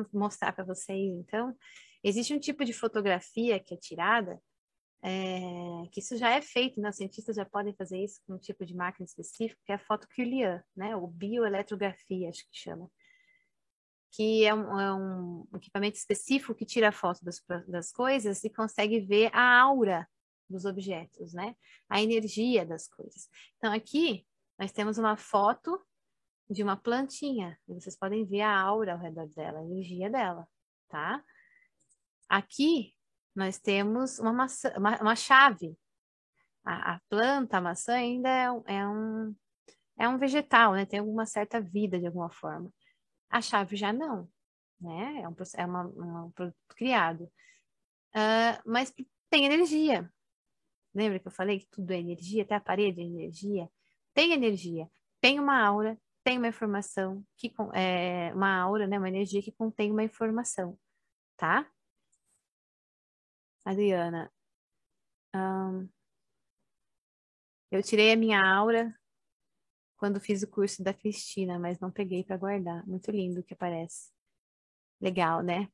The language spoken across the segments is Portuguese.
para mostrar para vocês, então, existe um tipo de fotografia que é tirada, é, que isso já é feito, né? Os cientistas já podem fazer isso com um tipo de máquina específico, que é a foto Kirlian, né? Ou bioeletrografia, acho que chama. Que é um, é um equipamento específico que tira a foto das, das coisas e consegue ver a aura dos objetos, né? A energia das coisas. Então, aqui nós temos uma foto de uma plantinha. E vocês podem ver a aura ao redor dela, a energia dela, tá? Aqui nós temos uma, maçã, uma, uma chave. A, a, planta, a maçã, ainda é, é, um, é um vegetal, né? Tem alguma certa vida de alguma forma. A chave já não, né? É um, é uma, um produto criado. Uh, mas tem energia. Lembra que eu falei que tudo é energia? Até a parede é energia. Tem energia, tem uma aura, tem uma informação, que é, uma aura, né? Uma energia que contém uma informação, tá? Adriana, eu tirei a minha aura quando fiz o curso da Cristina, mas não peguei para guardar. Muito lindo que aparece. Legal, né?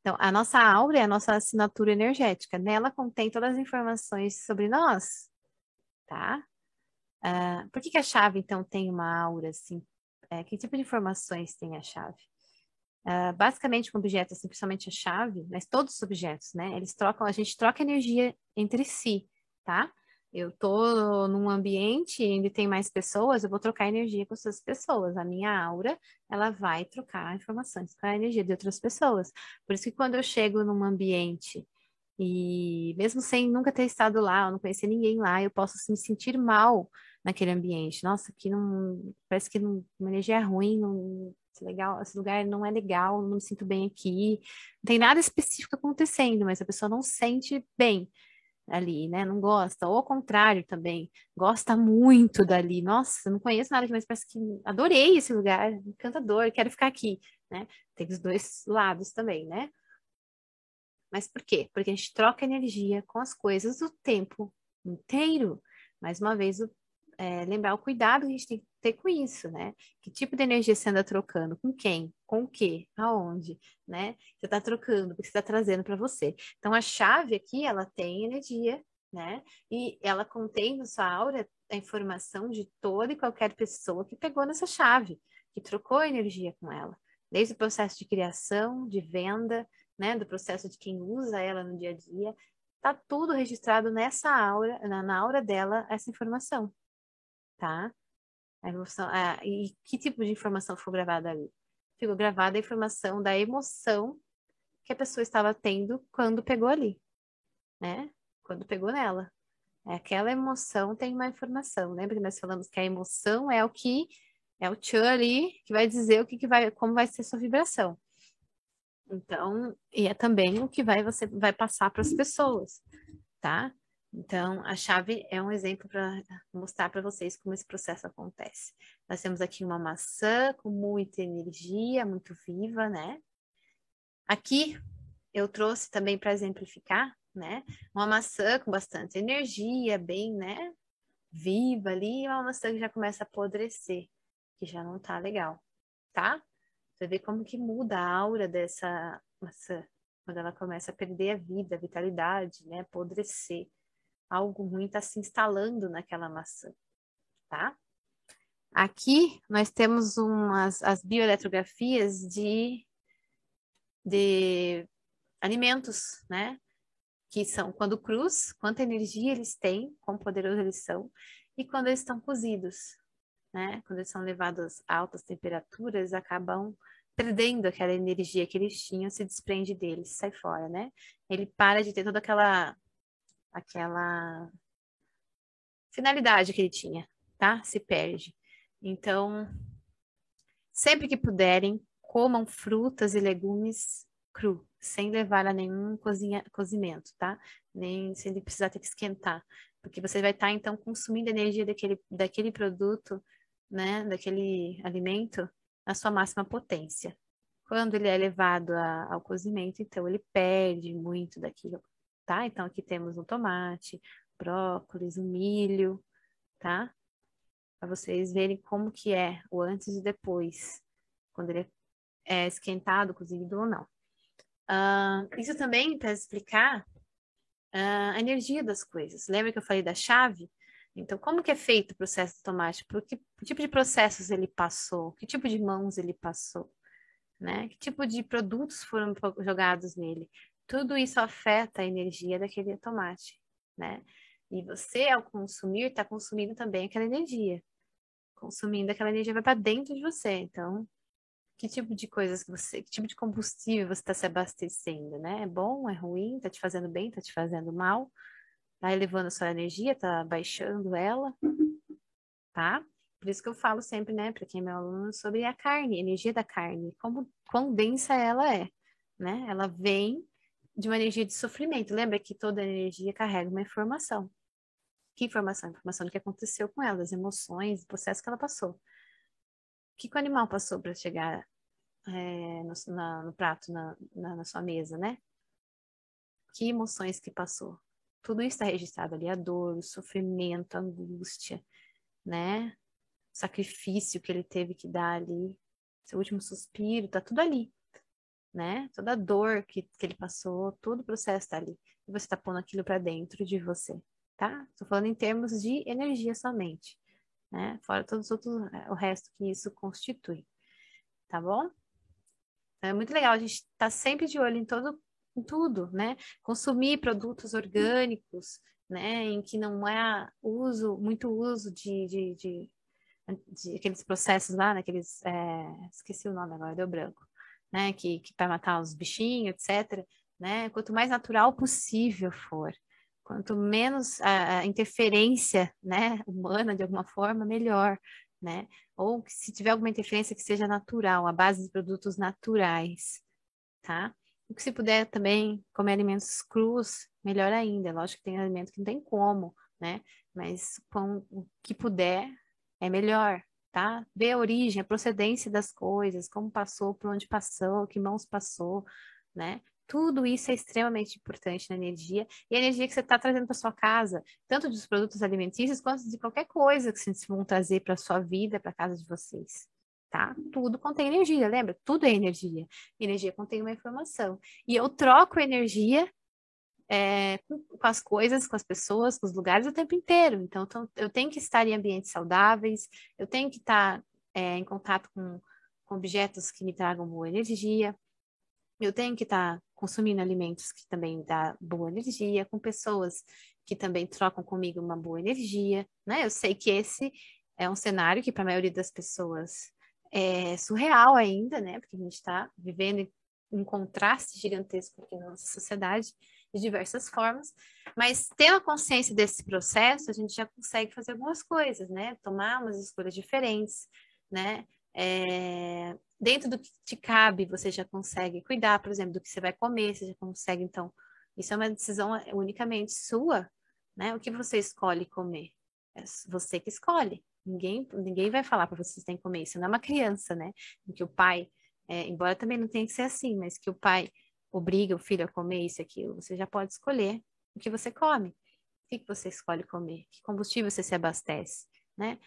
Então, a nossa aura é a nossa assinatura energética. Nela contém todas as informações sobre nós, tá? Uh, por que, que a chave, então, tem uma aura, assim? É, que tipo de informações tem a chave? Uh, basicamente, com objetos, assim, principalmente a chave, mas todos os objetos, né? Eles trocam, a gente troca energia entre si, tá? Eu tô num ambiente onde tem mais pessoas, eu vou trocar energia com essas pessoas. A minha aura, ela vai trocar informações com a energia de outras pessoas. Por isso que quando eu chego num ambiente e mesmo sem nunca ter estado lá, eu não conhecer ninguém lá, eu posso me sentir mal naquele ambiente. Nossa, aqui não parece que não, uma energia é ruim, não, legal, esse lugar não é legal, não me sinto bem aqui. Não tem nada específico acontecendo, mas a pessoa não se bem ali, né? Não gosta, ou ao contrário também, gosta muito dali. Nossa, não conheço nada aqui, mas parece que adorei esse lugar, encantador, quero ficar aqui, né? Tem os dois lados também, né? Mas por quê? Porque a gente troca energia com as coisas o tempo inteiro. Mais uma vez, o é, lembrar o cuidado que a gente tem que ter com isso, né? Que tipo de energia você anda trocando? Com quem? Com o quê? Aonde? Né? Você está trocando, porque você está trazendo para você. Então, a chave aqui, ela tem energia, né? E ela contém na sua aura a informação de toda e qualquer pessoa que pegou nessa chave, que trocou energia com ela. Desde o processo de criação, de venda, né? Do processo de quem usa ela no dia a dia. Tá tudo registrado nessa aura, na, na aura dela, essa informação tá? A emoção, ah, e que tipo de informação ficou gravada ali? Ficou gravada a informação da emoção que a pessoa estava tendo quando pegou ali, né? Quando pegou nela. É, aquela emoção tem uma informação. Lembra que nós falamos que a emoção é o que é o tchan ali que vai dizer o que, que vai, como vai ser sua vibração. Então, e é também o que vai você vai passar para as pessoas, tá? Então, a chave é um exemplo para mostrar para vocês como esse processo acontece. Nós temos aqui uma maçã com muita energia, muito viva, né? Aqui eu trouxe também para exemplificar, né? Uma maçã com bastante energia, bem, né? Viva ali, e uma maçã que já começa a apodrecer, que já não tá legal, tá? Você vê como que muda a aura dessa maçã quando ela começa a perder a vida, a vitalidade, né? Apodrecer algo ruim está se instalando naquela maçã, tá? Aqui nós temos umas as bioeletrografias de, de alimentos, né? Que são quando cruz, quanta energia eles têm, quão poderosos eles são, e quando eles estão cozidos, né? Quando eles são levados a altas temperaturas, acabam perdendo aquela energia que eles tinham, se desprende deles, sai fora, né? Ele para de ter toda aquela aquela finalidade que ele tinha, tá? Se perde. Então, sempre que puderem, comam frutas e legumes cru, sem levar a nenhum cozinha, cozimento, tá? Nem sem precisar ter que esquentar, porque você vai estar tá, então consumindo energia daquele, daquele produto, né, daquele alimento na sua máxima potência. Quando ele é levado a, ao cozimento, então ele perde muito daquilo tá? Então aqui temos um tomate, brócolis, um milho, tá? Para vocês verem como que é o antes e depois, quando ele é esquentado, cozido ou não. Uh, isso também para explicar uh, a energia das coisas. Lembra que eu falei da chave? Então, como que é feito o processo do tomate? Por que, que tipo de processos ele passou? Que tipo de mãos ele passou? Né? Que tipo de produtos foram jogados nele? Tudo isso afeta a energia daquele tomate, né? E você, ao consumir, está consumindo também aquela energia. Consumindo aquela energia vai para dentro de você. Então, que tipo de coisas você, que tipo de combustível você está se abastecendo, né? É bom, é ruim, está te fazendo bem, está te fazendo mal? Tá elevando a sua energia, tá baixando ela, tá? Por isso que eu falo sempre, né, para quem é meu aluno, sobre a carne, a energia da carne, como quão densa ela é, né? Ela vem de uma energia de sofrimento. Lembra que toda energia carrega uma informação. Que informação? Informação do que aconteceu com ela, das emoções, do processo que ela passou. O que, que o animal passou para chegar é, no, na, no, prato, na, na, na sua mesa, né? Que emoções que passou? Tudo isso está registrado ali, a dor, o sofrimento, a angústia, né? O sacrifício que ele teve que dar ali, seu último suspiro, tá tudo ali, né? Toda a dor que, que ele passou, todo o processo tá ali. E você tá pondo aquilo para dentro de você, tá? Estou falando em termos de energia somente, né? Fora todos os outros, o resto que isso constitui, tá bom? Então, é muito legal a gente estar tá sempre de olho em todo em tudo, né? Consumir produtos orgânicos, né? Em que não é uso, muito uso de, de, de, de aqueles processos lá, naqueles, é, esqueci o nome agora, deu branco, né? Que, que para matar os bichinhos, etc. Né? Quanto mais natural possível for, quanto menos a, interferência, né, humana de alguma forma, melhor, né? Ou se tiver alguma interferência que seja natural, a base de produtos naturais, tá? que se puder também comer alimentos crus, melhor ainda. Lógico que tem alimento que não tem como, né? Mas com o que puder é melhor, tá? Ver a origem, a procedência das coisas, como passou, por onde passou, que mãos passou, né? Tudo isso é extremamente importante na energia e a energia que você está trazendo para sua casa, tanto dos produtos alimentícios quanto de qualquer coisa que vocês vão trazer para sua vida, para casa de vocês tá? Tudo contém energia, lembra? Tudo é energia. Energia contém uma informação. E eu troco energia é, com, as coisas, com as pessoas, com os lugares o tempo inteiro. Então, então eu tenho que estar em ambientes saudáveis, eu tenho que estar é, em contato com, com objetos que me tragam boa energia, eu tenho que estar consumindo alimentos que também dão boa energia, com pessoas que também trocam comigo uma boa energia, né? Eu sei que esse é um cenário que para a maioria das pessoas é surreal ainda, né? Porque a gente está vivendo um contraste gigantesco aqui na nossa sociedade de diversas formas, mas tendo a consciência desse processo, a gente já consegue fazer algumas coisas, né? Tomar umas escolhas diferentes, né? É... Dentro do que te cabe, você já consegue cuidar, por exemplo, do que você vai comer, você já consegue, então, isso é uma decisão unicamente sua, né? O que você escolhe comer? É você que escolhe. Ninguém, ninguém vai falar para vocês têm que comer isso. Não é uma criança, né? Em que o pai, é, embora também não tenha que ser assim, mas que o pai obriga o filho a comer isso e aquilo, você já pode escolher o que você come. O que, você escolhe comer? Que combustível você se abastece, né?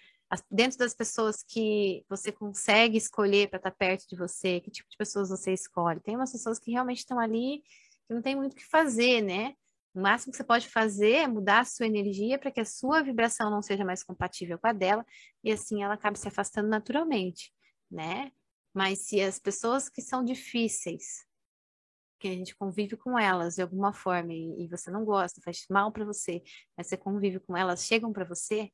dentro das pessoas que você consegue escolher para estar tá perto de você, que tipo de pessoas você escolhe? Tem umas pessoas que realmente estão ali que não tem muito o que fazer, né? O máximo que você pode fazer é mudar a sua energia para que a sua vibração não seja mais compatível com a dela e assim ela acabe se afastando naturalmente, né? Mas se as pessoas que são difíceis, que a gente convive com elas de alguma forma e, você não gosta, faz mal para você, mas você convive com elas, chegam para você,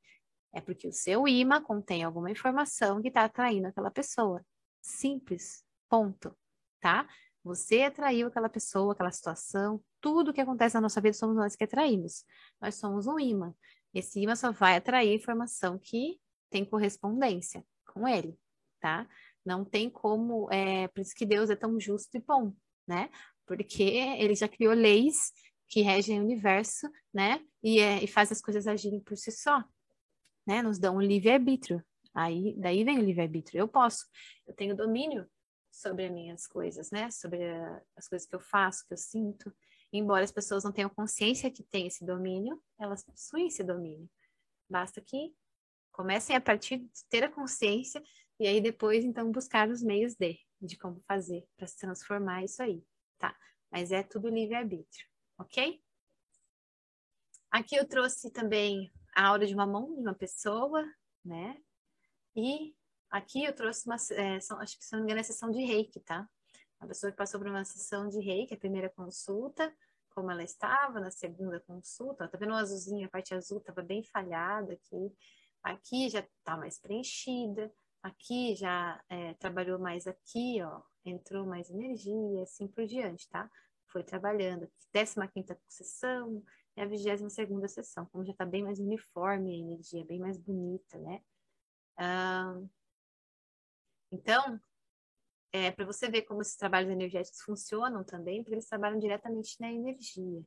é porque o seu imã contém alguma informação que está atraindo aquela pessoa. Simples, ponto, tá? Você atraiu aquela pessoa, aquela situação, tudo que acontece na nossa vida somos nós que atraímos. Nós somos um imã. Esse imã só vai atrair informação que tem correspondência com ele, tá? Não tem como, é, por isso que Deus é tão justo e bom, né? Porque ele já criou leis que regem o universo, né? E, é, e faz as coisas agirem por si só, né? Nos dão um livre-arbítrio. Aí, daí vem o livre-arbítrio. Eu posso, eu tenho domínio sobre as minhas coisas, né? Sobre a, as coisas que eu faço, que eu sinto. Embora as pessoas não tenham consciência que tem esse domínio, elas possuem esse domínio. Basta que comecem a partir de ter a consciência e aí depois então buscar os meios de, de como fazer para se transformar isso aí, tá? Mas é tudo livre-arbítrio, ok? Aqui eu trouxe também a aura de uma mão de uma pessoa, né? E aqui eu trouxe uma, é, são, acho que se não me engano é sessão de reiki, tá? A pessoa que passou por uma sessão de reiki, a primeira consulta, como ela estava na segunda consulta, tá vendo o azulzinho, a parte azul estava bem falhada aqui. Aqui já está mais preenchida, aqui já é, trabalhou mais aqui, ó, entrou mais energia, assim por diante, tá? Foi trabalhando. 15 quinta sessão e a 22 segunda sessão, como já está bem mais uniforme a energia, bem mais bonita, né? Ah, então, é, para você ver como esses trabalhos energéticos funcionam também, porque eles trabalham diretamente na energia,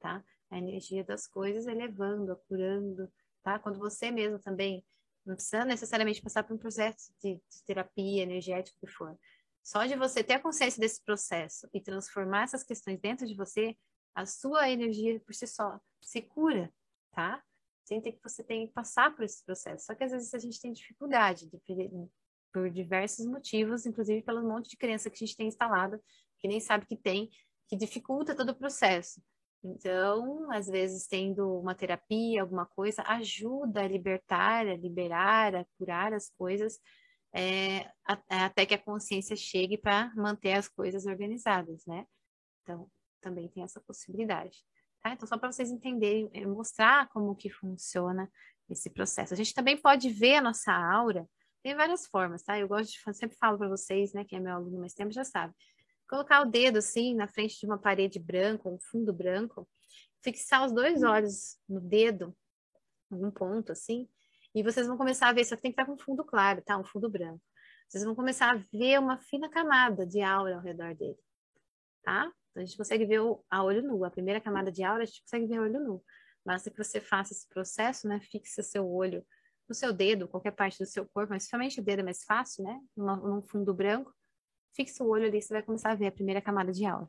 tá? A energia das coisas elevando, apurando, tá? Quando você mesmo também não precisa necessariamente passar por um processo de, de terapia energética que for. Só de você ter a consciência desse processo e transformar essas questões dentro de você, a sua energia por si só se cura, tá? Sem ter que você tem que passar por esse processo. Só que às vezes a gente tem dificuldade de, por diversos motivos, inclusive pelo monte de crença que a gente tem instalada, que nem sabe que tem, que dificulta todo o processo. Então, às vezes, tendo uma terapia, alguma coisa, ajuda a libertar, a liberar, a curar as coisas, é, até que a consciência chegue para manter as coisas organizadas, né? Então, também tem essa possibilidade. Tá? Então, só para vocês entenderem, é mostrar como que funciona esse processo. A gente também pode ver a nossa aura tem várias formas, tá? Eu gosto de, sempre falo para vocês, né, quem é meu aluno mais tempo já sabe. Colocar o dedo assim na frente de uma parede branca, um fundo branco, fixar os dois olhos no dedo, algum ponto assim, e vocês vão começar a ver, só que tem que estar com fundo claro, tá? Um fundo branco. Vocês vão começar a ver uma fina camada de aura ao redor dele, tá? Então a gente consegue ver o, a olho nu. A primeira camada de aura a gente consegue ver a olho nu. Basta que você faça esse processo, né? Fixe seu olho no seu dedo, qualquer parte do seu corpo, mas principalmente o dedo é mais fácil, né? Num, num fundo branco. Fixa o olho ali, você vai começar a ver a primeira camada de aura,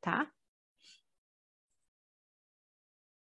tá?